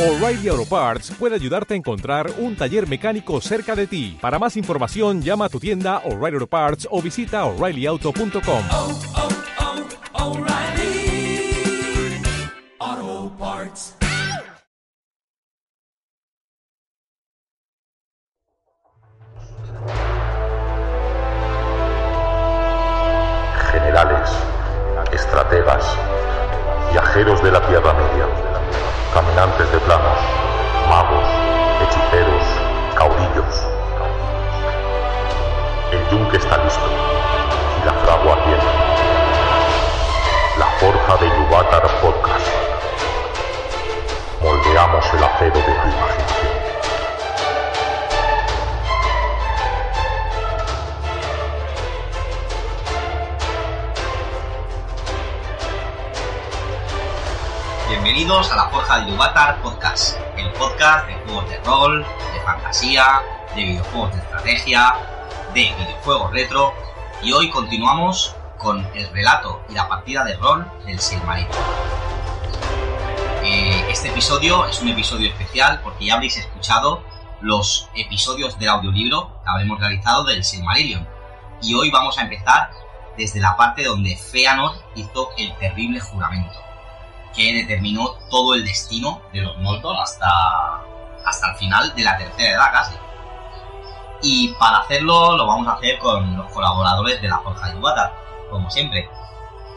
O'Reilly Auto Parts puede ayudarte a encontrar un taller mecánico cerca de ti. Para más información, llama a tu tienda O'Reilly Auto Parts o visita oreillyauto.com. oh, oh, Parts. generales, estrategas, viajeros de la Tierra Media, caminantes de planos, magos, hechiceros, caudillos. El yunque está listo y la fragua ardiente. La forja de Yuvatar Podcast. Moldeamos el acero de tu imaginación. Bienvenidos a la Forja de Yuvatar Podcast, el podcast de juegos de rol, de fantasía, de videojuegos de estrategia, de videojuegos retro. Y hoy continuamos con el relato y la partida de rol del Silmarillion. Eh, este episodio es un episodio especial porque ya habréis escuchado los episodios del audiolibro que habremos realizado del Silmarillion. Y hoy vamos a empezar desde la parte donde Feanor hizo el terrible juramento que determinó todo el destino de los Moltor hasta, hasta el final de la tercera edad casi. Y para hacerlo lo vamos a hacer con los colaboradores de la Forja de como siempre.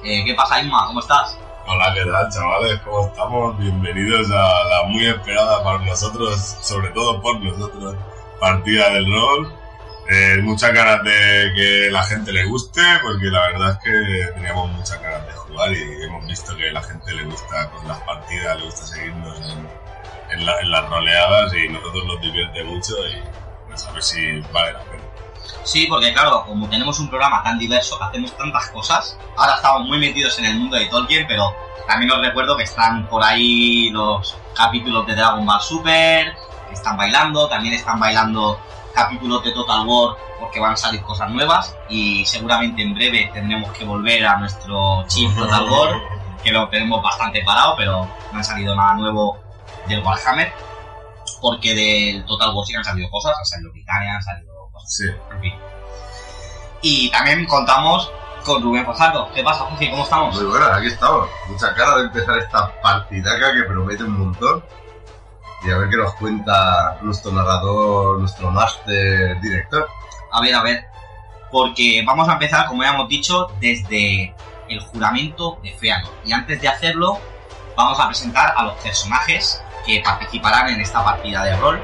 Eh, ¿Qué pasa, Inma? ¿Cómo estás? Hola, ¿qué tal, chavales? ¿Cómo estamos? Bienvenidos a la muy esperada para nosotros, sobre todo por nosotros, partida del rol. Eh, muchas ganas de que la gente le guste, porque la verdad es que teníamos muchas ganas de jugar y hemos visto que la gente le gusta las partidas, le gusta seguirnos en las roleadas y nosotros nos divierte mucho y pues a ver si vale la pena. Sí, porque claro, como tenemos un programa tan diverso, hacemos tantas cosas, ahora estamos muy metidos en el mundo de Tolkien, pero también os recuerdo que están por ahí los capítulos de Dragon Ball Super, que están bailando, también están bailando capítulos de Total War porque van a salir cosas nuevas y seguramente en breve tendremos que volver a nuestro chip Total War, que lo tenemos bastante parado, pero no ha salido nada nuevo del Warhammer, porque del Total War sí que han salido cosas, han salido Britannia, han salido cosas Sí, en fin. Y también contamos con Rubén Fajardo. ¿Qué pasa, Jorge? ¿Cómo estamos? Muy buenas, aquí estamos. Muchas ganas de empezar esta partidaca que promete un montón. Y a ver qué nos cuenta nuestro narrador, nuestro máster director. A ver, a ver. Porque vamos a empezar, como ya hemos dicho, desde el juramento de Feanor. Y antes de hacerlo, vamos a presentar a los personajes que participarán en esta partida de rol.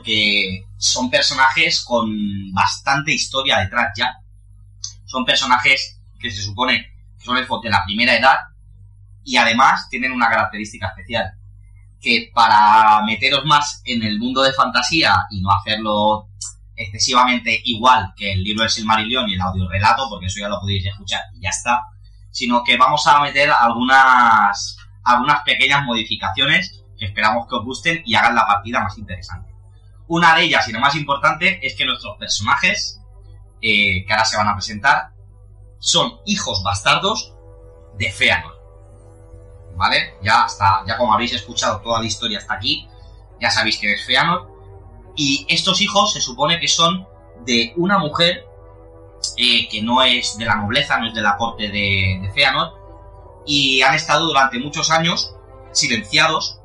Porque son personajes con bastante historia detrás ya. Son personajes que se supone que son elfos de la primera edad y además tienen una característica especial. Que para meteros más en el mundo de fantasía y no hacerlo excesivamente igual que el libro de Silmarillion y el audio relato, porque eso ya lo podéis escuchar y ya está, sino que vamos a meter algunas, algunas pequeñas modificaciones que esperamos que os gusten y hagan la partida más interesante. Una de ellas, y la más importante, es que nuestros personajes, eh, que ahora se van a presentar, son hijos bastardos de Feanor. ¿Vale? Ya hasta, ya como habéis escuchado toda la historia hasta aquí, ya sabéis que es Feanor. Y estos hijos se supone que son de una mujer eh, que no es de la nobleza, no es de la corte de, de Feanor, y han estado durante muchos años silenciados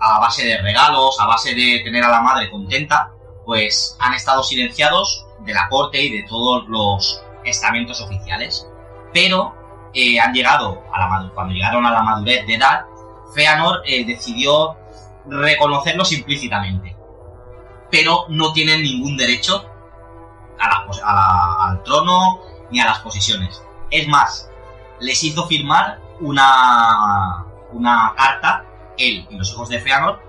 a base de regalos, a base de tener a la madre contenta, pues han estado silenciados de la corte y de todos los estamentos oficiales. Pero eh, han llegado a la cuando llegaron a la madurez de edad, Feanor eh, decidió reconocerlos implícitamente. Pero no tienen ningún derecho al trono ni a las posesiones. Es más, les hizo firmar una, una carta, él y los hijos de Feanor,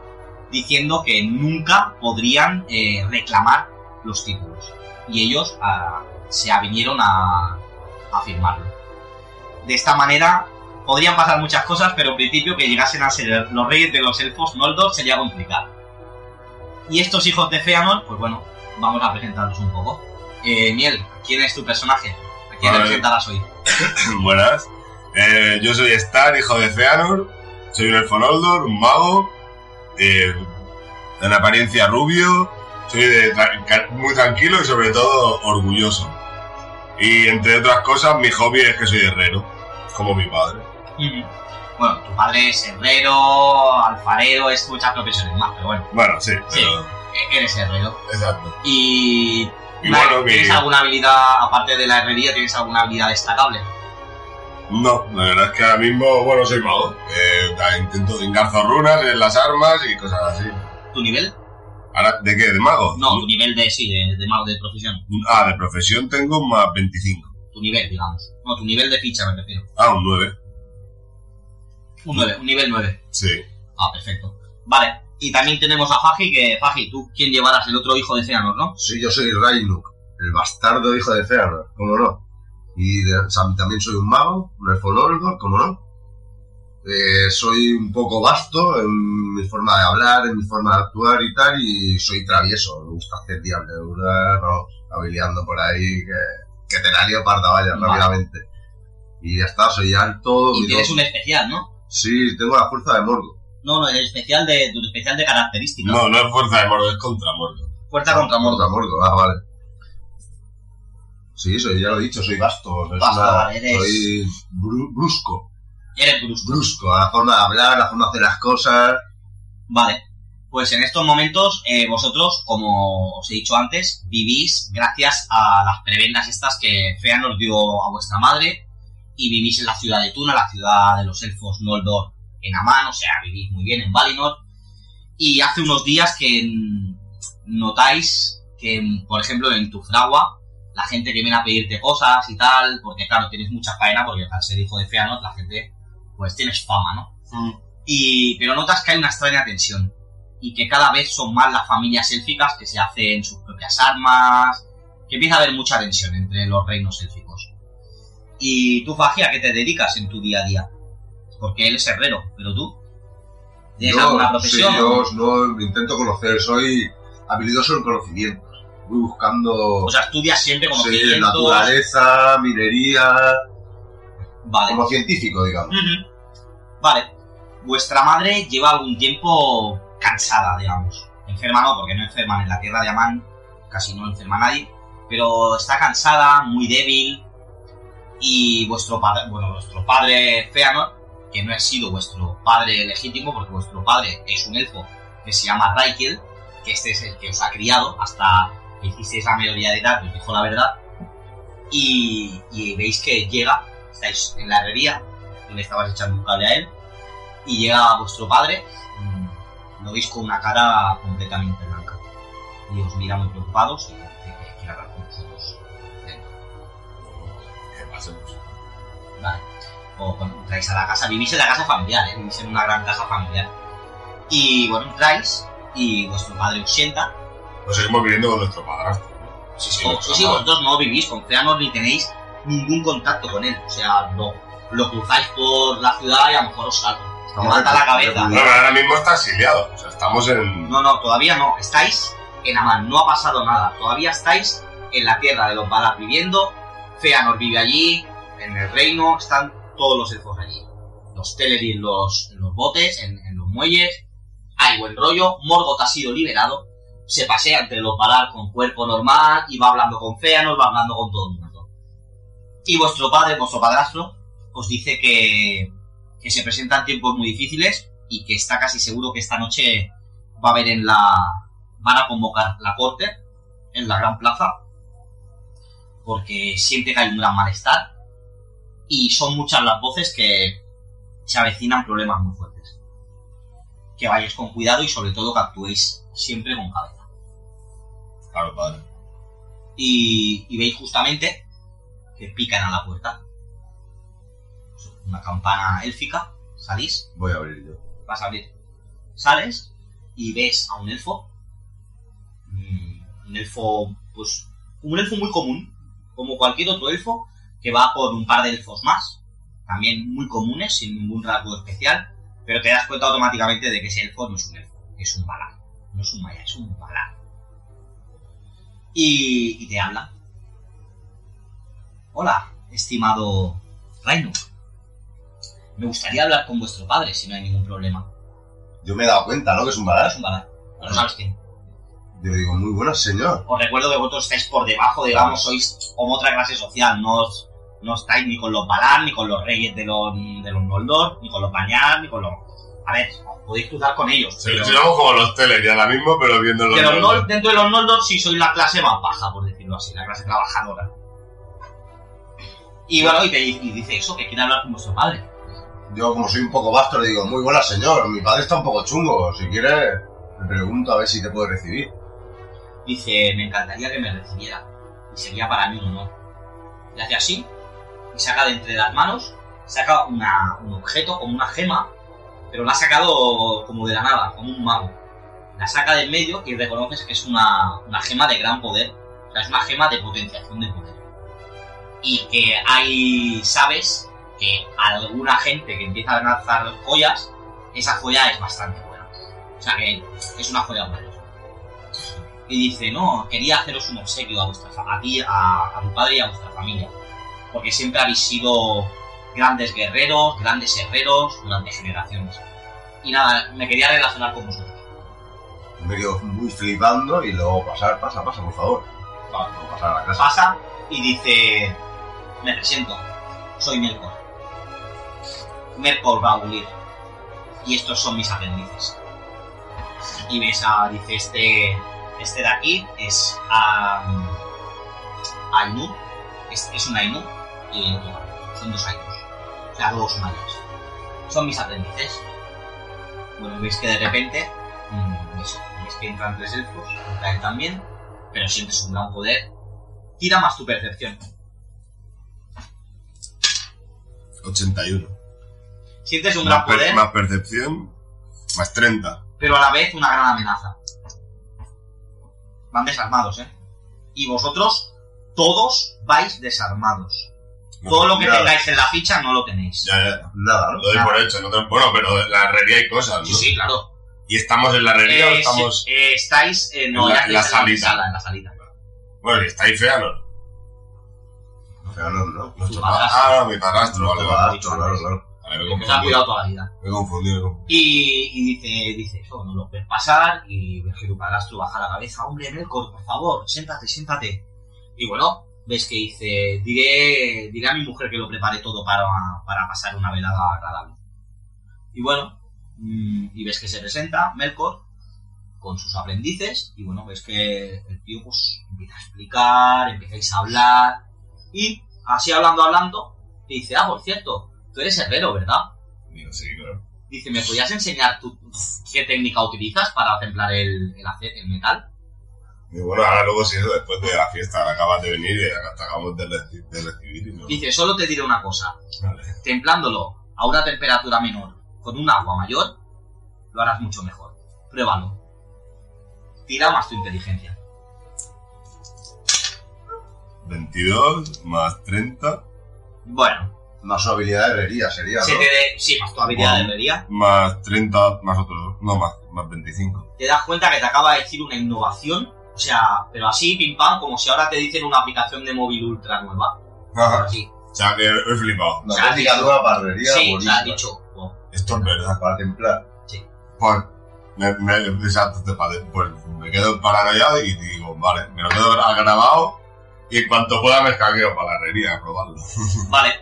diciendo que nunca podrían eh, reclamar los títulos. Y ellos ah, se avinieron a, a firmarlo. de esta manera podrían pasar muchas cosas, pero en principio que llegasen a ser los reyes de los elfos Noldor sería complicado. Y estos hijos de Feanor, pues bueno, vamos a presentarlos un poco. Eh, Miel, ¿quién es tu personaje? ¿A quién representarás hoy? Buenas. Eh, yo soy Star, hijo de Feanor. Soy un elfo Noldor, un mago. eh, en apariencia rubio. Soy de tra- muy tranquilo y sobre todo orgulloso. Y entre otras cosas, mi hobby es que soy herrero. Como mi padre. Bueno, tu padre es herrero, alfarero, es muchas profesiones más, pero bueno, Bueno, sí, Sí. pero- e- eres herrero. exacto. Y, bueno, ¿tienes alguna habilidad, aparte de la herrería, tienes alguna habilidad destacable? No, la verdad es que ahora mismo, bueno, soy mago. Eh, intento engarzo runas en las armas y cosas así. ¿Tu nivel? Ahora, ¿de qué? ¿De mago? No, tu nivel de, sí, de, de mago de profesión. Ah, de profesión tengo más 25. Tu nivel, digamos. No, tu nivel de ficha me refiero. Ah, un 9. Un 9, un nivel 9. Sí. Ah, perfecto. Vale, y también tenemos a Fagi, que Fagi, tú quién llevarás el otro hijo de Feanor, ¿no? Sí, yo soy Rainuk, el bastardo hijo de Feanor, ¿cómo no? Y de- o sea, también soy un mago, un elfo Noldor, ¿cómo no? Eh, soy un poco vasto en mi forma de hablar, en mi forma de actuar y tal, y soy travieso, me gusta hacer diableduras, vamos, habiliando por ahí, que, que te la lío parda, vaya, Vale. rápidamente. Y ya está, soy alto. Y tienes un especial, ¿no? Sí, tengo la fuerza de Morgo. No, no, el especial de, tu especial de características. No, no es fuerza de Mordo, es contra Mordo. Fuerza contra Contra Mordor. Morgo, ah, vale. Sí, soy, ya lo he dicho, soy vasto. una- vale, eres- Soy bru- brusco. Eres brusco. Brusco, a la forma de hablar, a la forma de hacer las cosas. Vale. Pues en estos momentos, eh, vosotros, como os he dicho antes, vivís gracias a las prebendas estas que Feanor dio a vuestra madre y vivís en la ciudad de Tuna, la ciudad de los elfos Noldor en Amán, o sea, vivís muy bien en Valinor. Y hace unos días que notáis que, por ejemplo, en tu fragua, la gente que viene a pedirte cosas y tal, porque claro, tienes mucha faena, porque al ser hijo de Feanor, la gente, pues tienes fama, ¿no? Y, pero notas que hay una extraña tensión y que cada vez son más las familias élficas que se hacen sus propias armas, que empieza a haber mucha tensión entre los reinos élficos. ¿Y tú, Fagia, qué te dedicas en tu día a día? Porque él es herrero, pero tú. ¿Tienes Yo, alguna sí, profesión? yo no intento conocer, soy habilidoso en conocimientos. Buscando O sea, estudias siempre sí, conocimientos. naturaleza, minería, Vale. como científico, digamos. Vale. Vuestra madre lleva algún tiempo cansada, digamos. Enferma no, porque no enferman en la tierra de Amán, casi no enferma nadie, pero está cansada, muy débil. Y vuestro padre, bueno, vuestro padre Feanor, que no ha sido vuestro padre legítimo, porque vuestro padre es un elfo que se llama Raikil, que este es el que os ha criado hasta que hicisteis la mayoría de edad y os dijo la verdad. Y, y veis que llega, estáis en la herrería, tú le estabas echando un cable a él, y llega vuestro padre, mm, lo veis con una cara completamente blanca. Y os mira muy preocupados y dice que quiere hablar con vosotros dentro. ¿Qué pasa? Pues, Vale. O bueno, entráis a la casa, vivís en la casa familiar, ¿eh? vivís en una gran casa familiar. Y bueno, entráis y vuestro padre os sienta. Pues seguimos viviendo con nuestro padrastro. ¿no? Sí, sí, sí, vosotros no vivís con Feanor ni tenéis ningún contacto con él. O sea, lo, lo cruzáis por la ciudad y a lo mejor os salta. Os mata la cabeza. No, pero ahora mismo está exiliado. O sea, estamos en. No, no, todavía no. Estáis en Amán, no ha pasado nada. Todavía estáis en la tierra de los Valar viviendo. Feanor vive allí, en el reino, están todos los elfos allí. Los Teleri en los, en los botes, en, en los muelles. Hay buen rollo. Morgoth ha sido liberado. Se pasea entre los Valar con cuerpo normal y va hablando con Feanor, va hablando con todo el mundo. Y vuestro padre, vuestro padrastro, os dice que, que se presentan tiempos muy difíciles y que está casi seguro que esta noche va a haber en la. van a convocar la corte en la gran plaza porque siente que hay un gran malestar y son muchas las voces que se avecinan problemas muy fuertes. Que vayáis con cuidado y sobre todo que actuéis siempre con cabeza. Claro, padre. Y, y veis justamente que pican a la puerta. Una campana élfica, salís Voy a abrir yo. vas a abrir. Sales y ves a un elfo. Mm, Un elfo, pues, un elfo muy común, como cualquier otro elfo, que va con un par de elfos más. también muy comunes, sin ningún rasgo especial, pero te das cuenta automáticamente de que ese elfo no es un elfo, es un Valar. No es un Maya, es un Valar. Y, y te habla. Hola, estimado Rainu. Me gustaría hablar con vuestro padre, si no hay ningún problema. Yo me he dado cuenta, ¿no? Que es un badass. Es un Valar. No sabes quién. Yo digo, muy buenas, señor. Os recuerdo que vosotros estáis por debajo, digamos, sois como otra clase social, no, os- no estáis ni con los Valar, ni con los reyes de los, de los Noldor, ni con los Bañar, ni con los... A ver, os podéis cruzar con ellos. Se pero- Seríamos como los teles ya ahora mismo, pero viendo los. de los Noldor. Nol- dentro de los Noldor sí sois la clase más baja, por decirlo así, la clase trabajadora. Y bueno, y, te, y dice eso, que quiere hablar con vuestro padre. Yo, como soy un poco vasto, le digo, muy buenas, señor. Mi padre está un poco chungo. Si quiere, le pregunto a ver si te puede recibir. Dice, me encantaría que me recibiera. Y sería para mí un honor. Y hace así, y saca de entre las manos, saca una- un objeto como una gema, pero la ha sacado como de la nada, como un mago. La saca del medio y reconoces que es una, una gema de gran poder. O sea, es una gema de potenciación de poder. Y que hay, sabes, que alguna gente que empieza a lanzar joyas, esa joya es bastante buena. O sea, que es una joya buena y dice, no, quería haceros un obsequio a vuestra a ti, a, a tu padre y a vuestra familia. Porque siempre habéis sido grandes guerreros, grandes herreros durante generaciones. Y nada, me quería relacionar con vosotros. Me quedo muy flipando y luego pasar, pasa, pasa, por favor. Vale, luego pasar a la casa. Pasa y dice, me presento, soy Melkor. Melkor va a huir. Y estos son mis aprendices. Y ves a, dice, este, este de aquí es um, Ainu, es, es un Ainu y el otro son dos Ainus, sea, dos mayas. Son mis aprendices. Bueno, ves que de repente, mm, eso, ves que entran tres elfos, él también, pero sientes un gran poder. Tira más tu percepción. 81. Sientes un gran Más, poder, más percepción, más 30. pero a la vez una gran amenaza. Van desarmados, ¿eh? Y vosotros, todos vais desarmados. Todo lo que Ya, tengáis en la ficha no lo tenéis. Ya, ya. Nada. Lo doy Nada. por hecho. No te- Bueno, pero en la herrería hay cosas, ¿no? Sí, sí, claro. ¿Y estamos en la herrería o Eh, estamos...? sí, eh, estáis eh, no, En la- en la salita. sala, en la salita. Bueno, y estáis fea, ¿no? Pero no. Nuestro padrastro. pa- Ah, no, mi padrastro, vale, vale. claro, claro. Vale, me ha confundido. cuidado toda la vida. Me he confundido. me he confundido. Y, y dice, dice eso, no lo ves pasar y ves que tu padrastro baja la cabeza. Hombre, Melkor, por favor, siéntate, siéntate. Y bueno, ves que dice, diré, diré a mi mujer que lo prepare todo para, para pasar una velada agradable. Y bueno, mm, y ves que se presenta Melkor con sus aprendices y bueno, ves que el tío pues empieza a explicar, empezáis a hablar y así hablando, hablando, te dice, ah, por cierto, tú eres herrero, ¿verdad? Digo, sí, claro. Dice, ¿me podías enseñar tu, qué técnica utilizas para templar el, el, el metal? Digo, bueno, ahora luego si eso después de la fiesta, acabas de venir y te acabamos de, reci- de recibir y no... Dice, solo te diré una cosa. Vale. Templándolo a una temperatura menor con un agua mayor, lo harás mucho mejor. Pruébalo. Tira más tu inteligencia. 22 más 30 Bueno, Más su habilidad de herrería sería, se ¿no? te de- sí, más tu habilidad de Bueno. herrería, más 30 más otros... No, más, más 25. te das cuenta que te acaba de decir una innovación. O sea, pero así, pim pam, como si ahora te dicen una aplicación de móvil ultra nueva. Ajá. Así. O sea, que he flipado. Una O sea, técnica dicho- nueva herrería, Sí, o sea, has dicho, wow. Esto es verdad. Para templar. Pues, me, me, exacto, pues me quedo paranoiado y digo, vale, me lo quedo gra- grabado y en cuanto pueda me escaqueo para la herrería a probarlo. Vale.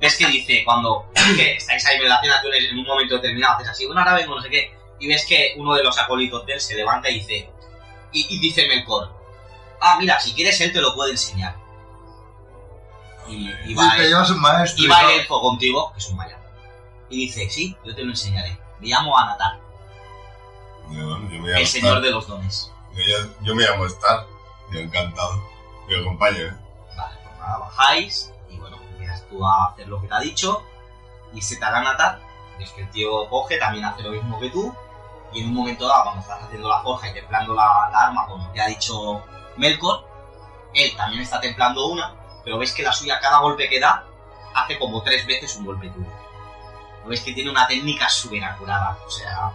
Ves que dice, cuando que estáis ahí en la cena, tú en un momento determinado haces así, bueno, ahora vengo, no sé qué, y ves que uno de los acólitos de él se levanta y dice, y, y dice Melkor, ah, mira, si quieres él te lo puede enseñar. Y, y va, llevas un maestro. y va el elfo contigo, que es un maya. Y dice, sí, yo te lo enseñaré. Me llamo Anatar, yo me llamo el señor Star. de los dones. Yo, yo- yo me llamo Star. Yo encantado. Mi compañero. Vale, pues nada, bajáis y bueno, empiezas tú a hacer lo que te ha dicho y se te hará natar. Ves que el tío coge, también hace lo mismo que tú y en un momento dado, cuando estás haciendo la forja y templando la, la arma, como te ha dicho Melkor, él también está templando una, pero ves que la suya, cada golpe que da, hace como tres veces un golpe tuyo. Lo ves que tiene una técnica súper acurada, o sea...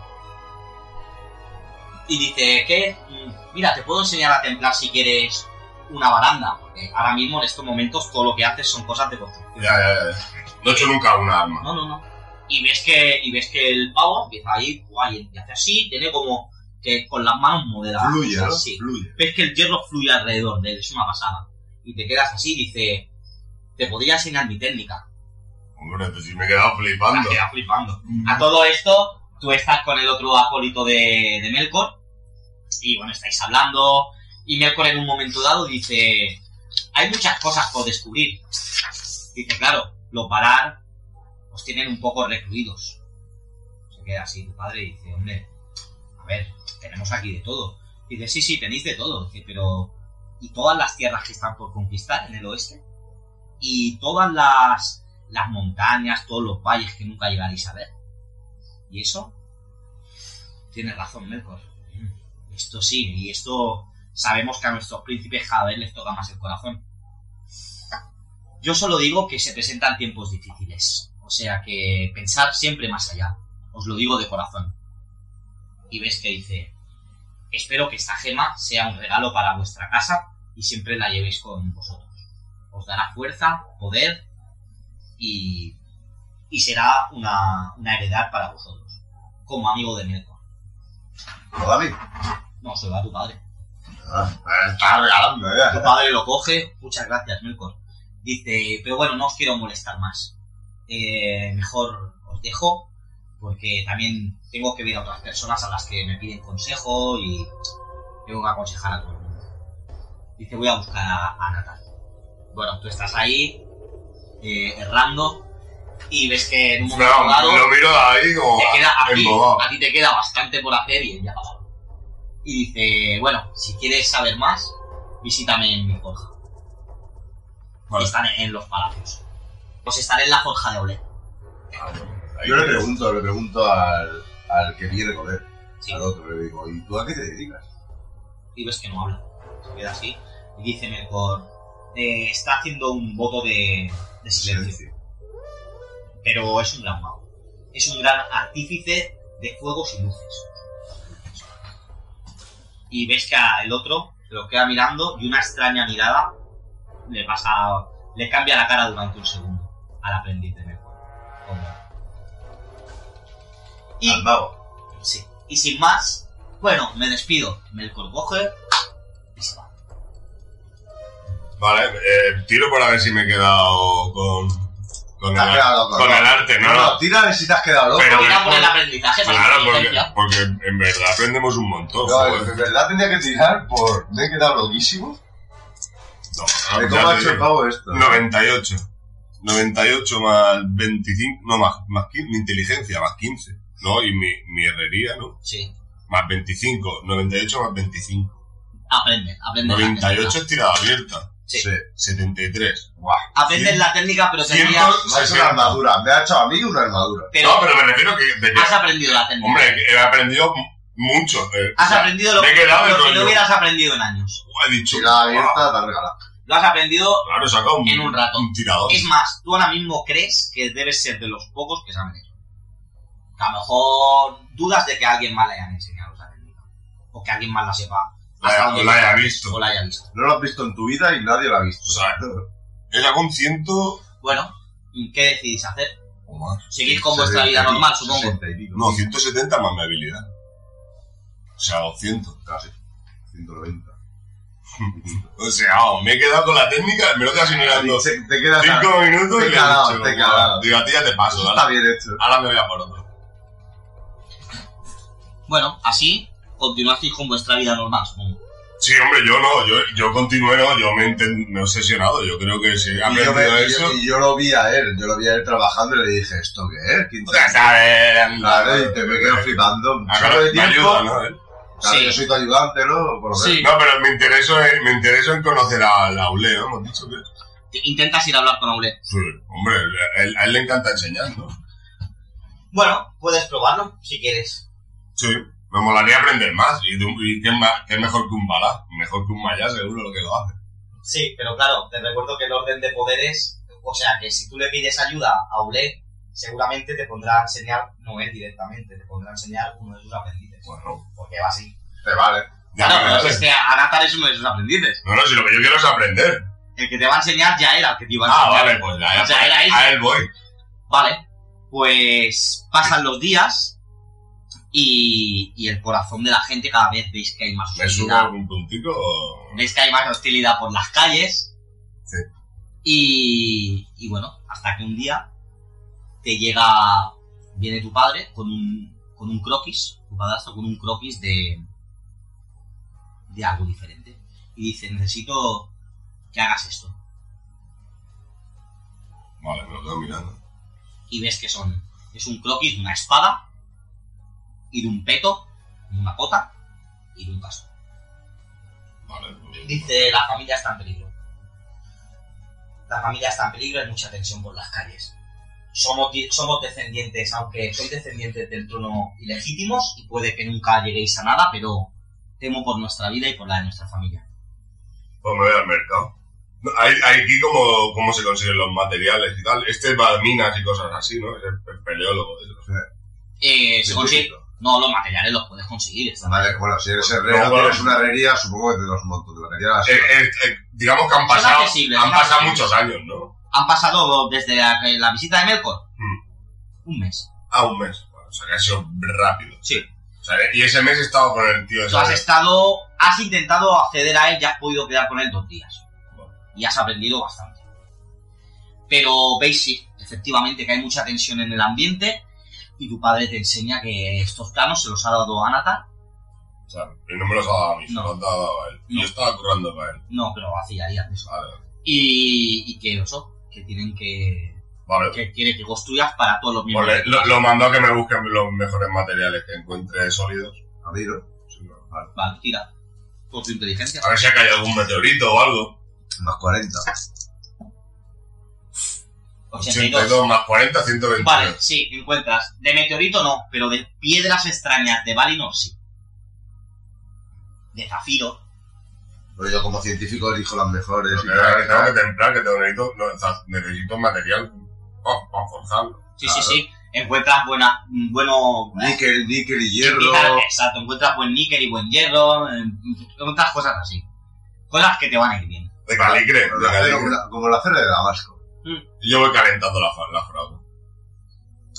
Y dice, ¿qué? Mm, Mira, te puedo enseñar a templar si quieres una baranda, porque ahora mismo en estos momentos todo lo que haces son cosas de construcción. Ya, ya, ya. No he hecho nunca una arma. No, no, no. Y ves que, y ves que el pavo empieza a ir, guay, y hace así, tiene como que con las manos moderadas. Fluye, ¿no? Sí. Fluye. Ves que el hierro fluye alrededor de él, es una pasada. Y te quedas así, dice, te podría enseñar mi técnica. Hombre, pues sí me he quedado flipando. Te quedas flipando. A todo esto, tú estás con el otro acólito de, de Melkor, y bueno, estáis hablando, y Melkor en un momento dado dice, hay muchas cosas por descubrir. Dice, claro, los Valar os tienen un poco recluidos. Se queda así tu padre y dice, hombre, a ver, tenemos aquí de todo. Dice, sí, sí, tenéis de todo. Dice, pero ¿y todas las tierras que están por conquistar en el oeste? ¿Y todas las, las montañas, todos los valles que nunca llegaréis a ver? ¿Y eso? Tienes razón, Melkor. Esto sí, y esto sabemos que a nuestros príncipes cada vez les toca más el corazón. Yo solo digo que se presentan tiempos difíciles. O sea que pensar siempre más allá. Os lo digo de corazón. Y ves que dice, espero que esta gema sea un regalo para vuestra casa y siempre la llevéis con vosotros. Os dará fuerza, poder y, y será una, una heredad para vosotros. Como amigo de Melkor. ¿No, David? No, se lo da a tu padre. Ah, me está regalando, Tu ¿eh? padre lo coge, muchas gracias, Melkor. Dice, pero bueno, no os quiero molestar más. Eh, mejor os dejo, porque también tengo que ver a otras personas a las que me piden consejo y tengo que aconsejar a todo el mundo. Dice, voy a buscar a, a Natal. Bueno, tú estás ahí, eh, errando, y ves que en un momento No, dado lo miro ahí como te queda a ti, embobado. a ti te queda bastante por hacer y él ya pasado. Y dice, bueno, si quieres saber más, visítame en mi forja. Vale. Están en los palacios. Pues estaré en la forja de Ole. Ahí Yo le pregunto, le pregunto al, al que viene con él, Sí. al otro, le digo, ¿y tú a qué te dedicas? Y ves que no habla. Se queda así. Y dice Melkor, eh, está haciendo un voto de, de silencio. Silencio. Pero es un gran mago. Es un gran artífice de fuegos y luces. Y ves que el otro se lo queda mirando y una extraña mirada le pasa. le cambia la cara durante un segundo al aprendiz de Melkor. Como- Y, Al mago. sí, y sin más, bueno, me despido. Melkor coge y se va. Vale, eh, tiro para ver si me he quedado con, con, Te has el, loco, con ¿no? el arte, ¿no? No, no, tira a ver si te has quedado loco. Pero- Era por el aprendizaje, por Claro, porque, en verdad aprendemos un montón. No, en verdad tenía que tirar por... Me he quedado loquísimo. No, ¿De ya cómo ha te hecho el digo. pavo esto? 98. 98 más 25, no, más, más 15, mi inteligencia, más 15, ¿no? Y mi, mi herrería, ¿no? Sí. Más 25, 98 más 25. Aprende, aprende. la 98 técnica. es tirada abierta, Sí. Sí. 73. Guau. Aprendes la técnica, pero tendrías. Me ha hecho una 60. armadura. Me ha hecho a mí una armadura. Pero no, pero me refiero que... de que- has aprendido la técnica. hombre, que he aprendido mucho. eh, has o sea, aprendido lo, me he quedado lo que no hubieras aprendido en años. He dicho... Tirada "Guau". abierta, te has regalado. Lo has aprendido. Claro, he sacado un, En un rato. un tirador. Es más, tú ahora mismo crees que debes ser de los pocos que saben eso. A lo mejor dudas de que a alguien más le hayan enseñado esa técnica. O que alguien más la sepa. La o la haya visto. O la haya visto. No lo has visto en tu vida y nadie lo ha visto. O sea, sacado un ciento Bueno, ¿qué decidís hacer? o más. Seguir con vuestra vida 60 y normal, supongo. 60 y pico. No, 170 más mi habilidad. O sea, 200. Casi. 190. O sea, vamos, me he quedado con la técnica, me lo he casi mirando Se- Te quedas... cinco minutos te y le he dicho, te cagado. digo, a ti ya te paso, Eso está ahora, bien hecho. ahora me voy a por otro. Bueno, así continuasteis con vuestra vida normal, supongo. Sí, hombre, yo no, yo, yo continué, no, yo me, me he obsesionado, yo creo que si he Y yo, y eso... yo- y yo lo vi a él, yo lo vi a él trabajando y le dije, ¿esto qué es? ¿Quién te- Ya sabes, Claro, y te me quedo flipando. De tiempo. ayuda. Claro, Sí. yo soy tu ayudante, ¿no? Por. Sí. No, pero me intereso en, me intereso en conocer a la ULE, ¿no? Hemos dicho que... Te- Intentas ir a hablar con Aure. Sí, hombre, a él, a él le encanta enseñar, ¿no? Bueno, puedes probarlo si quieres. Sí, me molaría aprender más. Y, qué, qué mejor que un balá, mejor que un maya, seguro lo que lo hace. Sí, pero claro, te recuerdo que el orden de poderes o sea que si tú le pides ayuda a Ule, seguramente te pondrá a enseñar, no él directamente, te pondrá a enseñar uno de sus aprendices. Bueno, Porque va así. Te vale. ya Claro, me pero es que Anatar es uno de sus aprendices. No, no, si lo que yo quiero es aprender. El que te va a enseñar ya era el que te iba a Ah, enseñar. vale, pues ya, ya, O sea, era ese. a él voy. Vale, pues pasan los días y, y el corazón de la gente cada vez veis que hay más ¿Me subo hostilidad. un puntico o...? Veis que hay más hostilidad por las calles. Sí. Y, y bueno, hasta que un día te llega, viene tu padre con un, con un croquis, con un croquis de, de algo diferente. Y dice, necesito que hagas esto. Vale, me lo quedo mirando. y ves que son es un croquis de una espada y de un peto, de una pota y de un casco. Vale, pues- Dice la familia está en peligro. La familia está en peligro, hay mucha tensión por las calles. Somos, somos descendientes, aunque sois descendientes del trono ilegítimos y puede que nunca lleguéis a nada, pero temo por nuestra vida y por la de nuestra familia. Pues me voy al mercado. No, Hay, hay aquí como cómo se consiguen los materiales y tal. Este va a minas y cosas así, ¿no? Es el pe- peleólogo. de. Eh, se consigue-. No, los materiales los puedes conseguir. Vale, bueno, si eres No, herrero, bueno. tienes una herrería, supongo que tendrás un montón de material. así. Eh, eh, eh, digamos que han pasado, han pasado muchos años, ¿no? Han pasado desde la, la visita de Melkor Hmm. un mes. Ah, un mes. O sea, que ha sido rápido. Sí. O sea, y ese mes he estado con el tío. Tú has estado, has intentado acceder a él y has podido quedar con él dos días. Y has aprendido bastante. Pero veis, sí, efectivamente que hay mucha tensión en el ambiente y tu padre te enseña que estos planos se los ha dado a Anatar. O sea, y no me los ha dado a mí, se No. los ha dado a él. Y yo estaba currando para él. No, pero hacía días de eso. Vale, Y, y que eso, que tienen que, vale. que quiere que construyas para todos los miembros. Lo, mandó a que me busquen los mejores materiales que encuentre sólidos. A. Sí, no, vale. Vale, tira. Por tu inteligencia. A ver si ha caído algún meteorito o algo. Más 40. 82. 82 más 40, 122. Vale, sí, encuentras. De meteorito no, pero de piedras extrañas de Valinor sí. De zafiro. Pero yo como científico elijo las mejores. Pero y que, tengo que templar, que tengo, necesito, material para forjarlo. Sí, Claro. sí, sí. Encuentras buena, mm, bueno. Níquel, níquel y hierro. Exacto, encuentras buen níquel y buen hierro. Encuentras cosas así. Cosas que te van a ir bien. De calicre, Como como la acero de Damasco. Y yo voy calentando la, la fragua.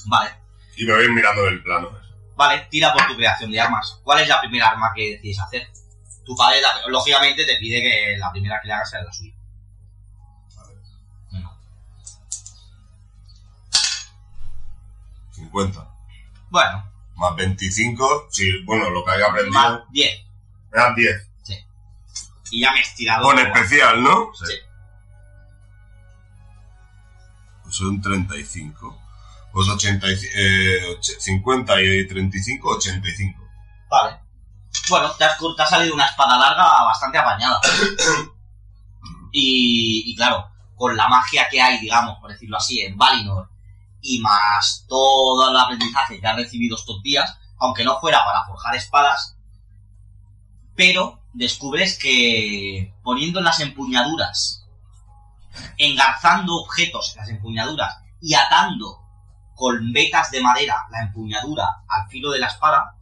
Vale, Y me voy mirando el plano. vale, tira por tu creación de armas. ¿Cuál es la primera arma que decides hacer? Tu padre, lógicamente, te pide que la primera que le hagas sea la suya. Venga. 50. Bueno, Más 25. Sí, bueno, lo que haya aprendido. más 10. Me dan 10. Y ya me he estirado. Con especial, ¿no? Sí. Pues son 35. Pues 85, eh, och- 50 y 35, 85. Vale. Bueno, te, has, te ha salido una espada larga bastante apañada. y, y claro, con la magia que hay, digamos, por decirlo así, en Valinor, y más todo el aprendizaje que has recibido estos días, aunque no fuera para forjar espadas, pero descubres que poniendo en las empuñaduras, engarzando objetos en las empuñaduras y atando con vetas de madera la empuñadura al filo de la espada,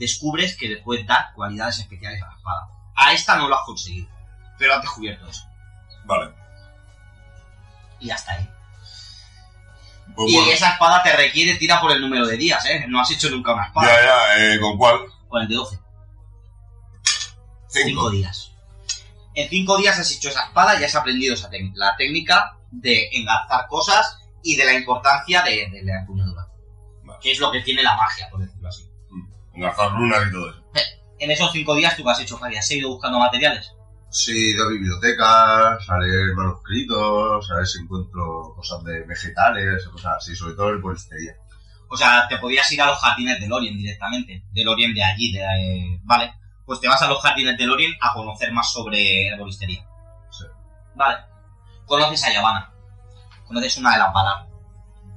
descubres que le puedes dar cualidades especiales a la espada. A esta no lo has conseguido, pero has descubierto eso. Vale. Y hasta ahí. Pues y bueno. esa espada te requiere tira por el número de días, ¿eh? No has hecho nunca una espada. Ya, ya, eh, ¿con cuál? Con el de 12. 5 5. días. En 5 días has hecho esa espada y has aprendido esa la técnica de engarzar cosas y de la importancia de, de la empuñadura. Vale. Que es lo que tiene la magia, por decirlo y todo eso. En esos 5 días tú qué has hecho, Javi, has ido buscando materiales. Sí, he ido a bibliotecas, a leer manuscritos, a ver si encuentro cosas de vegetales, cosas así, sobre todo en polistería. O sea, te podías ir a los jardines de Lorien directamente. Del Lorien de allí, de, eh, vale. Pues te vas a los jardines de Lorien a conocer más sobre herboristería. Sí. Vale. Conoces a Yavanna. Conoces una de las Valar.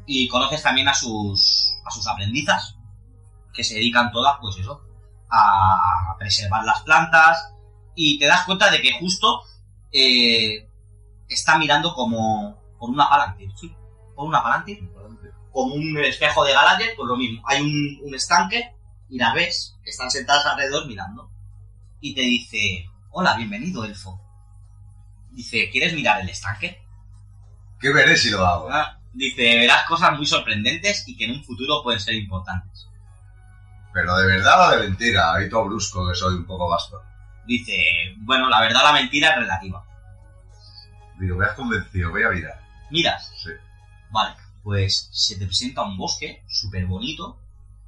Y conoces también a sus, a sus aprendizas, que se dedican todas, pues eso, a, preservar las plantas. Y te das cuenta de que justo eh, está mirando como, con una Palantir, sí. Con una Palantir. Como un espejo de Galadriel, pues lo mismo. Hay un, un estanque y la ves, que están sentadas alrededor mirando. Y te dice, hola, bienvenido, elfo. Dice, ¿quieres mirar el estanque? ¿Qué veré si lo hago? Ah, Dice, verás cosas muy sorprendentes y que en un futuro pueden ser importantes. Pero de verdad o de mentira, ahí todo brusco que soy un poco vasto. Dice, bueno, la verdad la mentira es relativa. Digo, me has convencido, voy a mirar. Miras, Sí. Vale, pues se te presenta un bosque súper bonito,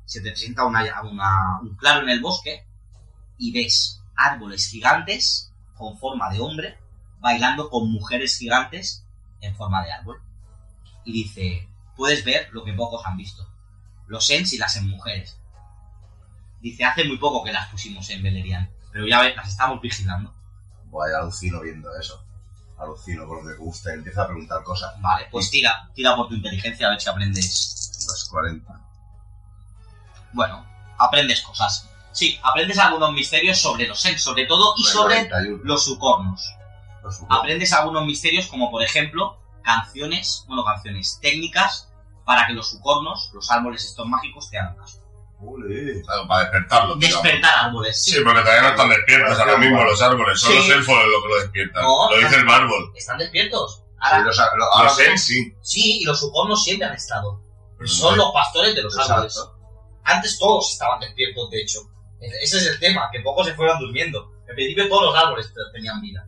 se te presenta una, una- un claro en el bosque y ves árboles gigantes con forma de hombre bailando con mujeres gigantes en forma de árbol. Y dice, puedes ver lo que pocos han visto, los Ents y las en mujeres. Dice, hace muy poco que las pusimos en Beleriand, pero ya las estamos vigilando. Vaya, alucino viendo eso. Alucino por lo que gusta y empieza a preguntar cosas. Vale, pues tira, tira por tu inteligencia a ver si aprendes Las 40. Bueno, aprendes cosas. Sí, aprendes algunos misterios sobre los Ents, sobre todo, y sobre 41. los sucornos. Los supongo. Aprendes algunos misterios como, por ejemplo, canciones, bueno, canciones técnicas para que los sucornos, los árboles estos mágicos, te hagan caso. Claro, para despertarlo. digamos. Despertar árboles, sí. Sí, porque todavía no están despiertos ahora mismo los árboles, son Sí. los elfos los que lo despiertan. No, lo dice el árbol. Están despiertos. Sí, Ahora, los- lo- ahora Los Ents sí. sí, y los sucornos siempre han estado. Son los pastores de los Exacto. árboles. Antes todos estaban despiertos, de hecho. Ese es el tema, que pocos se fueron durmiendo. En principio todos los árboles te- tenían vida.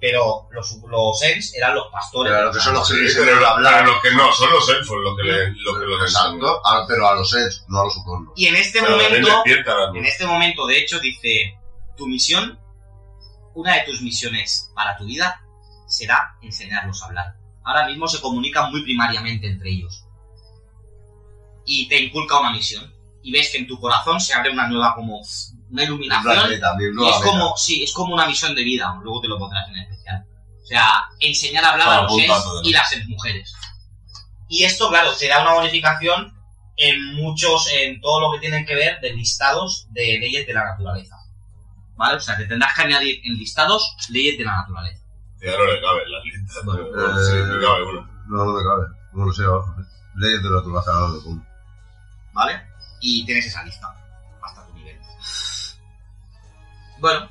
Pero los, los Ents eran los pastores. Lo que son los Sí, que pero, dicen hablar. pero los que no, son los elfos los que, le, los que los enseñan. Exacto, a- pero a los Ents, no a los sucornos. Y en este Pero momento, en este momento, de hecho, dice, tu misión, una de tus misiones para tu vida será enseñarlos a hablar. Ahora mismo se comunican muy primariamente entre ellos. Y te inculca una misión. Y ves que en tu corazón se abre una nueva como una iluminación Y es como, sí, es como una misión de vida, luego te lo pondrás en especial. O sea, enseñar a hablar Para a los todo. y las Ents mujeres. Y esto, claro, te da una bonificación en muchos, en todo lo que tienen que ver de listados de leyes de la naturaleza. ¿Vale? O sea, te tendrás que añadir en listados leyes de la naturaleza. Ya no le cabe las listas. Eh, uno. No, no me cabe. No lo sé abajo. Leyes de la naturaleza, no. ¿Vale? Y tienes esa lista. Bueno.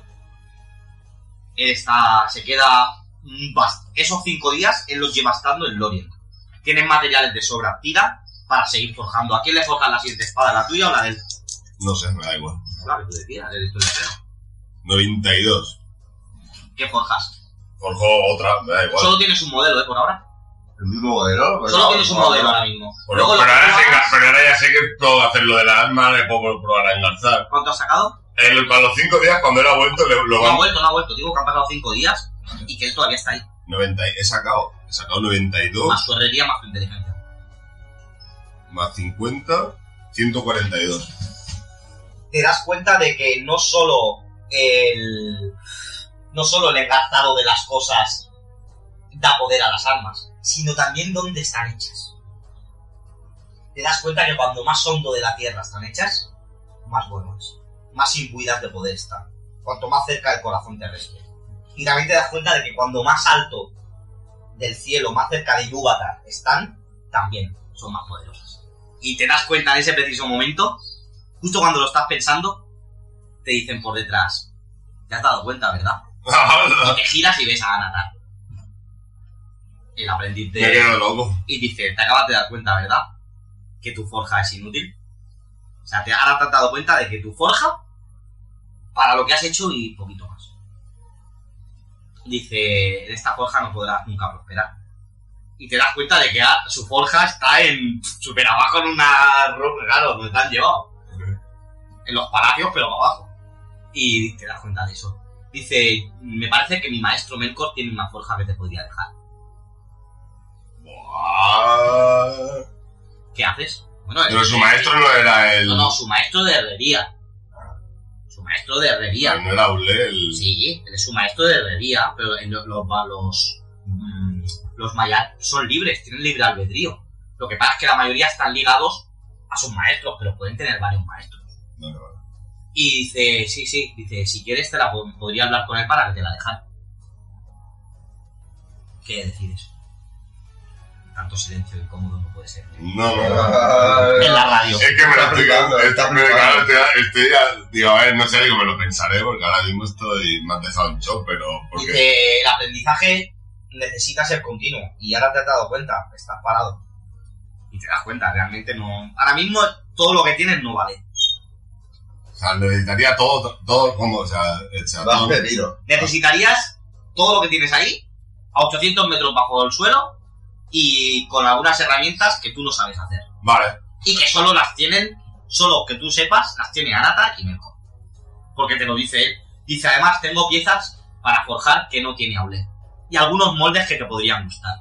Él está, se queda esos cinco días, él los lleva estando en Lorient. Tienen materiales de sobra, tira para seguir forjando. ¿A quién le forjas la siguiente espada? ¿La tuya o la del...? No sé, me da igual. La que tú decías, eres tú el primero. 92. ¿Qué forjas? Forjó otra, me da igual. Solo tienes un modelo, ¿eh? Por ahora. El mismo modelo. pues Solo no, tienes un modelo no. ahora mismo. Pero, Luego ahora tú sé, hagas- pero ahora ya sé que puedo hacer lo de la arma, le puedo probar a engarzar. ¿Cuánto has sacado? El, para los 5 días, cuando él ha vuelto, le, lo No ha vuelto, no ha vuelto. Digo que han pasado cinco días y que él todavía está ahí. 90, he sacado, he sacado 92 Más tu herrería, más tu inteligencia. más 50, 142. te das cuenta de que no solo el no solo el engarzado de las cosas da poder a las armas, sino también dónde están hechas. Te das cuenta que cuando más hondo de la tierra están hechas, más bueno es. Más imbuidas de poder están. Cuanto más cerca del corazón terrestre. Y también te das cuenta de que cuando más alto del cielo, más cerca de Ilúvatar están, también son más poderosas. Y te das cuenta en ese preciso momento justo cuando lo estás pensando, te dicen por detrás, te has dado cuenta, ¿verdad? Y te giras y ves a Anatar. El aprendiz Me de... quedo loco. Y dice, te acabas de dar cuenta, ¿verdad? Que tu forja es inútil. O sea, te, ahora te has dado cuenta de que tu forja, para lo que has hecho y poquito más. Dice, en esta forja no podrás nunca prosperar. Y te das cuenta de que ah, su forja está en súper abajo en una... ro- Claro, donde te han llevado en los palacios, pero abajo. Y te das cuenta de eso. Dice, me parece que mi maestro Melkor tiene una forja que te podría dejar. Buah. ¿Qué haces? Bueno, Pero su maestro no era el. No, no, su maestro de herrería. Maestro de herrería. No era el. Sí, él es su maestro de herrería, pero en los, los, mm, los mayas son libres, tienen libre albedrío. Lo que pasa es que la mayoría están ligados a sus maestros, pero pueden tener varios maestros. Vale, vale. Y dice, sí, sí, dice, si quieres te la po- podría hablar con él para que te la dejara. ¿Qué decides? Tanto silencio incómodo no puede ser. No, no, no. En la radio. Es que me lo Está estoy flipando, Está claro, estoy, digo, a ver, no sé, digo, me lo pensaré porque ahora mismo estoy, me has dejado en shock, pero porque Dice, el aprendizaje necesita ser continuo. Y ahora te has dado cuenta, estás parado. Y te das cuenta, realmente no... Ahora mismo todo lo que tienes no vale. o sea, necesitaría todo, todo como, o sea, todo- tiro. Necesitarías todo lo que tienes ahí, a 800 metros bajo el suelo, y con algunas herramientas que tú no sabes hacer. Vale, Y que solo las tienen, solo que tú sepas, las tiene Anata y Melkor. Porque te lo dice él. Dice, además, tengo piezas para forjar que no tiene Aule. Y algunos moldes que te podrían gustar.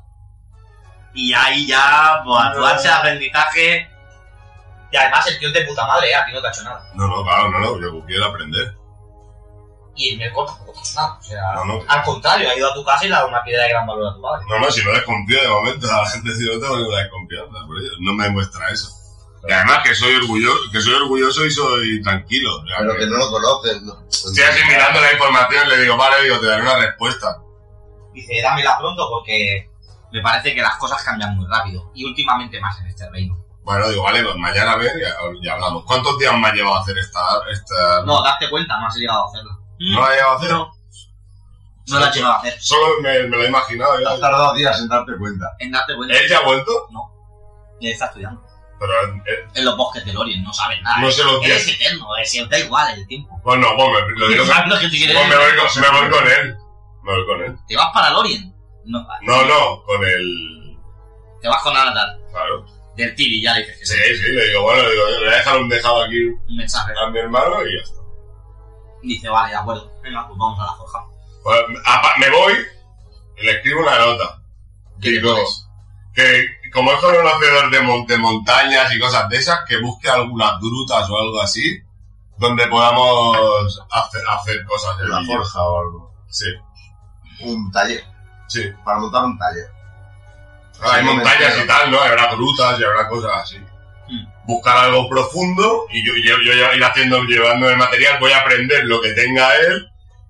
Y ahí ya, pues, tu ansia de aprendizaje... Y además el tío es de puta madre, ¿eh? a ti no te ha hecho nada. no, no, claro, no, no, yo quiero aprender. Y el Melkor tampoco nada. O sea, No, no. al contrario, ha ido a tu casa y le ha dado una piedra de gran valor a tu padre. No, no, si no desconfío de momento, la gente si no tengo ninguna desconfianza por ellos, no me demuestra eso. Y además que soy orgulloso, que soy orgulloso y soy tranquilo. Pero que- que no lo conoces. No. Estoy asimilando la información, le digo, vale, digo, te daré una respuesta. Dice, dámela pronto porque me parece que las cosas cambian muy rápido. Y últimamente más en este reino. Bueno, digo, vale, pues mañana a ver y ya hablamos. ¿Cuántos días me ha llevado a hacer esta... esta... No, darte cuenta, no has llegado a hacerla. ¿No la he llevado a hacer? No. No la has llegado a hacer. Solo me, me lo he imaginado ya. Has tardado días en darte cuenta. En darte cuenta. ¿Él ya ha vuelto? Y él está estudiando. Pero, eh, En los bosques de Lorien, no sabes nada. no sé los Él es días. eterno, es, da igual el tiempo. Pues no, pues me, lo digo, ¿Sabes lo que tú quieres pues me, voy con, me voy con él. Me voy con él. ¿Te vas para Lorien? No, No, no, con el... Te vas con Anatar. Claro. Del Tiri, ya le dices que Sí, sí, le digo, bueno, digo, le voy a dejar un dejado aquí Un mensaje. a mi hermano y ya está. Dice, vale, de acuerdo. Venga, pues vamos a la forja. Pues, me voy y le escribo una nota. ¿Qué le Digo, que como es conocedor de, mon- de montañas y cosas de esas, que busque algunas grutas o algo así, donde podamos hacer, hacer cosas de En la forja o algo. Sí, Un taller. sí. Para montar un taller. Hay montañas y tal, ¿no? Habrá grutas y habrá cosas así. Buscar algo profundo y yo, yo, yo ir haciendo, llevando el material, voy a aprender lo que tenga él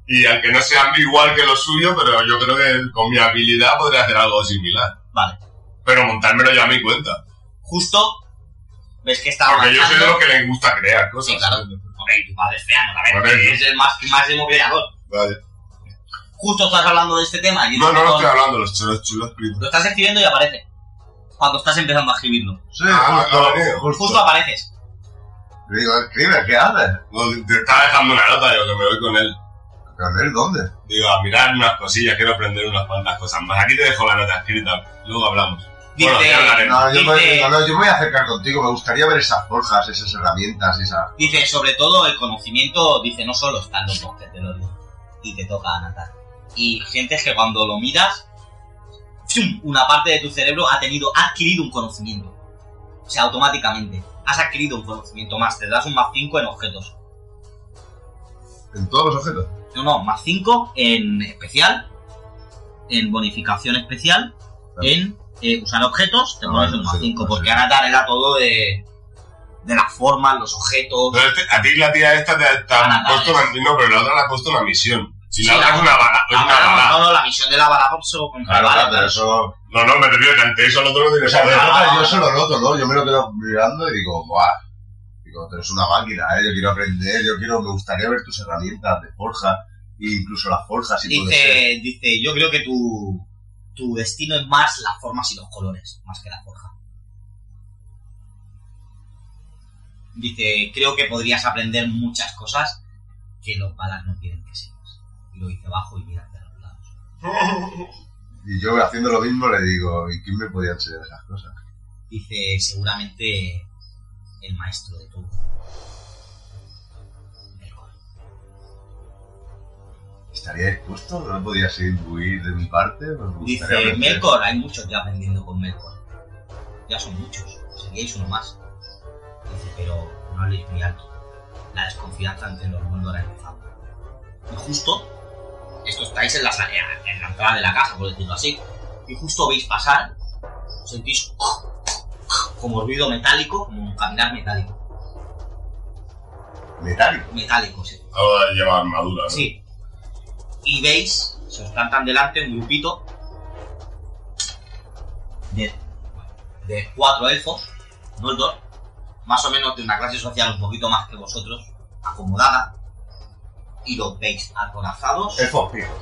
y aunque no sea igual que lo suyo, pero yo creo que con mi habilidad podría hacer algo similar. Vale. Pero montármelo yo a mi cuenta. Justo ves que está Porque yo soy de avanzando. los que les gusta crear cosas. Sí, claro. Hombre, tu padre es Por eso. es el más, máximo creador. Vale. Justo estás hablando de este tema y No, no lo estoy hablando, chulos, chulos escritos. lo estás escribiendo y aparece. Cuando estás empezando a escribirlo. Sí, Ah, justo, vale. justo. Justo apareces. Le digo, escribe, ¿qué haces? No, te estaba dejando una nota, yo que me voy con él. ¿Con él dónde? Digo, a mirar unas cosillas, quiero aprender unas cuantas cosas más. Aquí te dejo la nota escrita, luego hablamos. Dice, Bueno, ya hablaremos. No, yo, Dice- me, no, no, yo me voy a acercar contigo. Me gustaría ver esas forjas, esas herramientas, esas... dice, sobre todo el conocimiento, dice, no solo está en los bosques de Lorien. Y te toca anotar. Y gente que cuando lo miras. Una parte de tu cerebro ha tenido, ha adquirido un conocimiento. O sea, automáticamente. Has adquirido un conocimiento más. Te das un más 5 en objetos. En todos los objetos. No, no, más 5 en especial, en bonificación especial, Claro. en eh, usar objetos, te Ah, pones un más sí, 5, sí, porque sí. Anatar era todo de, de las formas, los objetos. Este- a ti la tía esta te, te ha Ah, puesto una, no, pero la otra le ha puesto una misión. Si Sí, la otra la- es una bala, es Ah, una no, bala. no, no, la misión de la bala por solo con Claro, pero eso... No, no, me refiero que ante eso el otro no tiene O sea, yo ah. eso lo noto, ¿no? Yo me lo quedo mirando y digo, ¡buah! Digo, tú eres una máquina, ¿eh? Yo quiero aprender, yo quiero... Me gustaría ver tus herramientas de forja, e incluso las forjas, si puede ser. Dice, dice, yo creo que tu, tu destino es más las formas y los colores, más que la forja. Dice, creo que podrías aprender muchas cosas que los balas no quieren. Y lo dice abajo y mira hacia los lados. Y yo haciendo lo mismo le digo, ¿y quién me podía enseñar esas cosas? Dice, seguramente el maestro de todo. Melkor. ¿Estaría dispuesto? ¿No podías imbuir de mi parte? Dice. Melkor, hay muchos ya aprendiendo con Melkor. Ya son muchos. Seríais uno más. Dice, pero no habléis muy alto. La desconfianza entre los mundos ha empezado. Y justo, esto estáis en la, en la entrada de la casa, por decirlo así. Y justo veis pasar, sentís como ruido metálico, como un caminar metálico. Metálico. Metálico, sí. Ahora lleva armadura, ¿no? Sí. Y veis, se os plantan delante un grupito de de cuatro elfos, Noldor, más o menos de una clase social un poquito más que vosotros, acomodada, y los veis acorazados, Elfos pijos.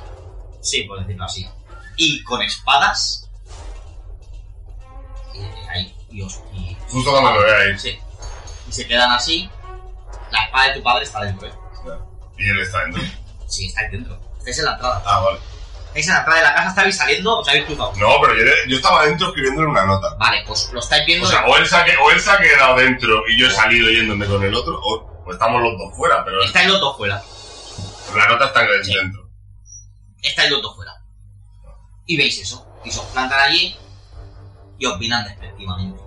sí, por decirlo así, y con espadas, y, y ahí, y os- y- Justo cuando me veáis. sí, y se quedan así, la espada de tu padre está dentro, ¿eh? Y él está dentro. Sí, está ahí dentro. Estáis en la entrada. Ah, vale. Estáis en la entrada de la casa, estáis saliendo, os habéis cruzado. No, pero yo, yo estaba dentro escribiéndole una nota. Vale, pues lo estáis viendo. O sea, o él, se ha, que- o él se ha quedado dentro y yo he salido yéndome con el otro, o, o estamos los dos fuera, pero estáis los dos fuera. La nota está Sí. dentro. Estáis los dos fuera. Y veis eso. Y se os plantan allí y opinan despectivamente.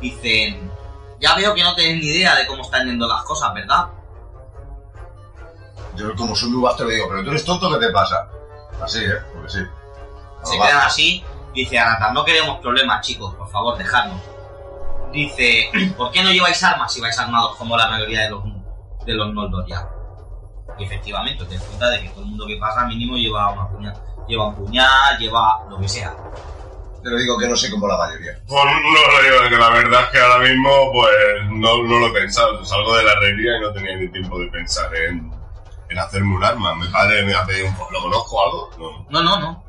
Dicen, ya veo que no tenéis ni idea de cómo están yendo las cosas, ¿verdad? Yo, como soy muy vasto, le digo, pero tú eres tonto, ¿qué te pasa? Así, ¿eh? Porque sí. Se quedan así. Dice Anatan, no queremos problemas, chicos, por favor, dejadnos. Dice, ¿por qué no lleváis armas si vais armados como la mayoría de los, de los Noldor ya? Y efectivamente, te das cuenta de que todo el mundo que pasa mínimo lleva una puñal, lleva un puñal, lleva lo que sea. Pero digo que no sé como la mayoría. Pues no lo digo, que la verdad es que ahora mismo pues no, no lo he pensado. Salgo de la herrería y no tenía ni tiempo de pensar en, en hacerme un arma. Mi padre me ha pedido un... ¿Lo conozco o algo? No. No, no, no.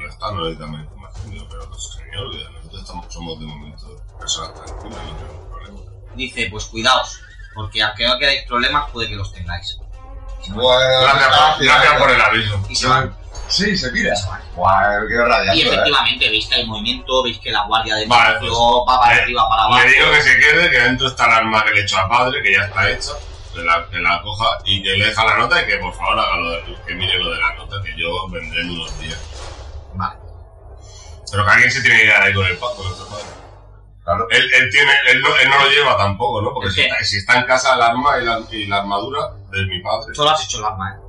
Ya está, no necesitamos información. Digo, pero pues señor, que nosotros estamos, somos de momento personas tranquilas, no tenemos problemas. Dice, pues cuidaos, porque aunque no queráis problemas, puede que los tengáis. Bueno, Gracias, por- gracias por el aviso. Y se van. Sí, se pira. Qué radiante, Y ¿eh? efectivamente veis que hay movimiento, veis que la guardia del Vale, edificio va para le- arriba, para abajo. Le digo que se quede, que dentro está el arma que le he hecho a padre, que ya está hecha, que la, que la coja y que le deja la nota y que por favor haga lo de, que mire lo de la nota, que yo vendré en unos días. Vale. Pero que alguien se tiene que quedar ahí con el pacto, nuestro padre. Claro. Él, él, tiene, él, no, él no lo lleva tampoco, ¿no? Porque ¿El si está, si está en casa el arma y la, y la armadura de mi padre. Solo has hecho el arma, eh.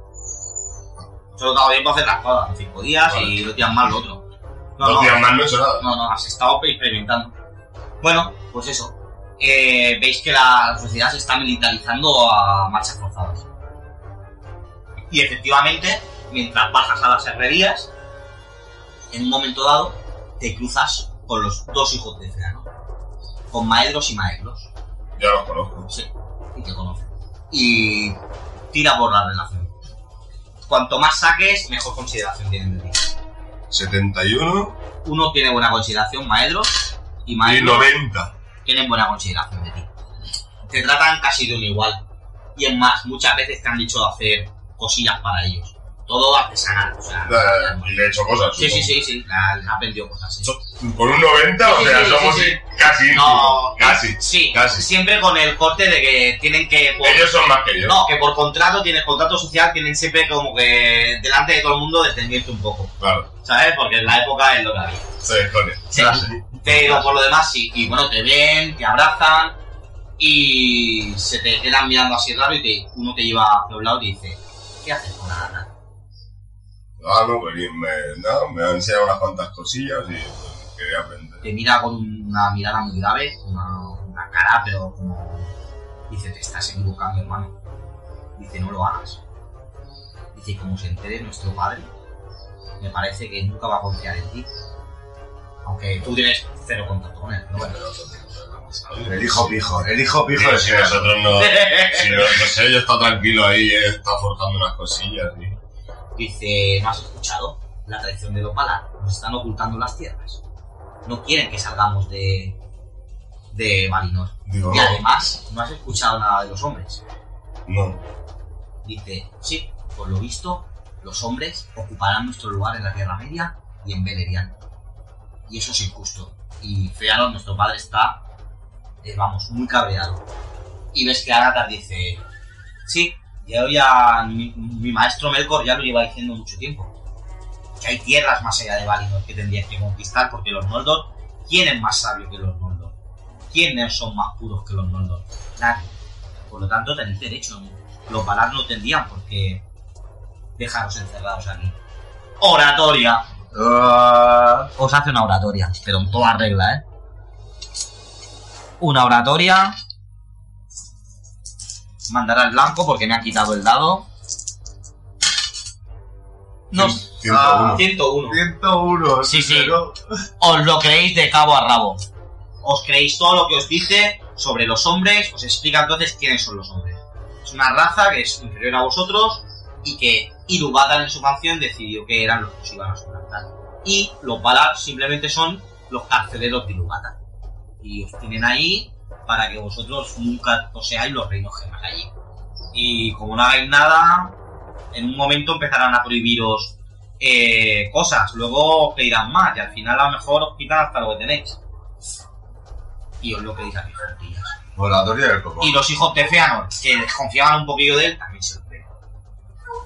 Solo te ha dado tiempo a hacer cosas en cinco días Vale. y dos días más lo otro. No, Dos no, días más no he hecho nada. no, no, has estado experimentando. Bueno, pues eso. Eh, veis que la sociedad se está militarizando a marchas forzadas. Y efectivamente, mientras bajas a las herrerías, en un momento dado, te cruzas con los dos hijos de Feanor. Con Maedros y Maegros. Ya los conozco. Sí, y te conoce. Y tira por la relación. Cuanto más saques, mejor consideración tienen de ti. 71 Uno tiene buena consideración, Maedros, y y Maedros 90. tienen buena consideración de ti. Te tratan casi de un igual. Y es más, muchas veces te han dicho hacer cosillas para ellos. Todo artesanal, o sea. Y le he hecho cosas. Sí, sí, supongo. sí, sí, la- les ha aprendido cosas. sí. Con un 90, o sea, sí, somos sí, casi No. Casi. Sí, casi. siempre con el corte de que tienen que. por- Ellos son más que yo. No, que por contrato, tienes contrato social, tienen siempre como que delante de todo el mundo defenderte un poco. Claro. ¿Sabes? Porque en la época es lo que había. Sí, coño. Sí, pero por lo demás sí. Y bueno, te ven, te abrazan y se te quedan mirando así raro y te, uno te lleva hacia un lado y te dice, ¿qué haces con la nata? Ah, no, pues bien, me, no, me han enseñado unas cuantas cosillas y. Te mira con una mirada muy grave, una, una cara, pero como... Dice, te estás equivocando, hermano. Dice, no lo hagas. Dice, como se entere nuestro padre, me parece que nunca va a confiar en ti. Aunque tú tienes cero contacto con él, pero bueno. El hijo pijo, el hijo pijo de si nosotros no, si no, no sé, yo estado tranquilo ahí, he estado forjando unas cosillas y... Dice, ¿no has escuchado? La tradición de los Valar. Nos están ocultando las tierras. No quieren que salgamos de, de Valinor. Digo, Y no, además, no has escuchado nada de los hombres. no. Dice, sí, por lo visto, los hombres ocuparán nuestro lugar en la Tierra Media y en Beleriand. Y eso es injusto. Y Feanor, nuestro padre, está, eh, vamos, muy cabreado. Y ves que Anatar dice, sí, yo ya, mi, mi maestro Melkor ya lo lleva diciendo mucho tiempo. Que hay tierras más allá de Valinor que tendrías que conquistar porque los Noldor, ¿quién es más sabio que los Noldor? ¿Quiénes son más puros que los Noldor? Nadie. Por lo tanto, tenéis derecho. Los Valar no tendrían por qué dejaros encerrados aquí. Oratoria. Ah, Os hace una oratoria, pero en toda regla, ¿eh? Una oratoria. Mandará el blanco porque me ha quitado el dado. Ah, 101. 101. 101. Sí, sí. pero- Os lo creéis de cabo a rabo. Os creéis todo lo que os dice sobre los hombres, os explica entonces quiénes son los hombres. Es una raza que es inferior a vosotros y que Ilúvatar en su canción decidió que eran los que os iban a suplantar. Y los Valar simplemente son los carceleros de Ilúvatar. Y os tienen ahí para que vosotros nunca poseáis los reinos gemas allí. Y como no hagáis nada, en un momento empezarán a prohibiros eh, cosas, luego pedirán más y al final a lo mejor os quitan hasta lo que tenéis. Y os lo pedís a mis del coco. Y los hijos de Feanor, que desconfiaban un poquillo de él, también se lo creen.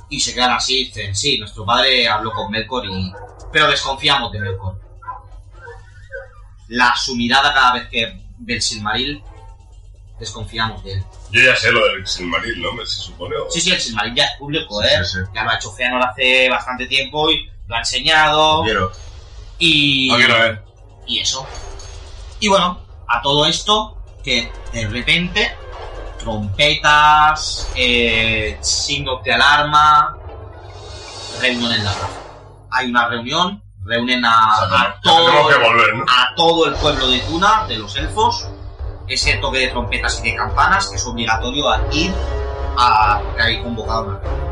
Y se quedan así, dicen, sí, nuestro padre habló con Melkor y... Pero desconfiamos de Melkor. La, su mirada cada vez que ve el Silmaril, desconfiamos de él. Yo ya sé lo del Silmaril, ¿no? Se supone. o- Sí, sí, el Silmaril ya es público, ¿eh? Sí, sí. Ya lo ha hecho Feanor hace bastante tiempo y lo ha enseñado. Quiero. Y... No quiero ver. y eso. Y bueno, a todo esto, que de repente, trompetas, eh, signos de alarma, reunión en la plaza. Hay una reunión, reúnen a, O sea, a tenemos- tenemos todo, que volver, ¿no? a todo el pueblo de Tuna, de los elfos, ese toque de trompetas y de campanas, que es obligatorio a ir a porque hay convocado una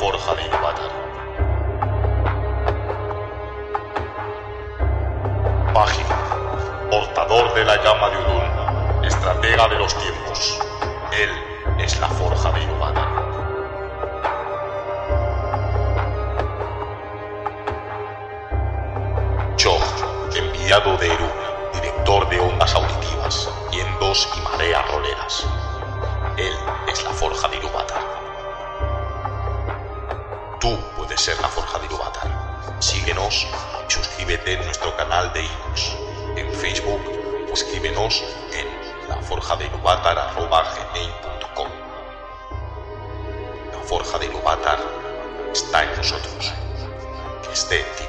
forja de Ilúvatar. Página, portador de la llama de Udun, estratega de los tiempos. Él es la forja de Ilúvatar. Chog, enviado de Eru, director de ondas auditivas, vientos y mareas suscríbete en nuestro canal de iVoox, en Facebook o escríbenos en laforjadeiluvatar.com. La forja de Ilúvatar está en nosotros. Que esté en ti.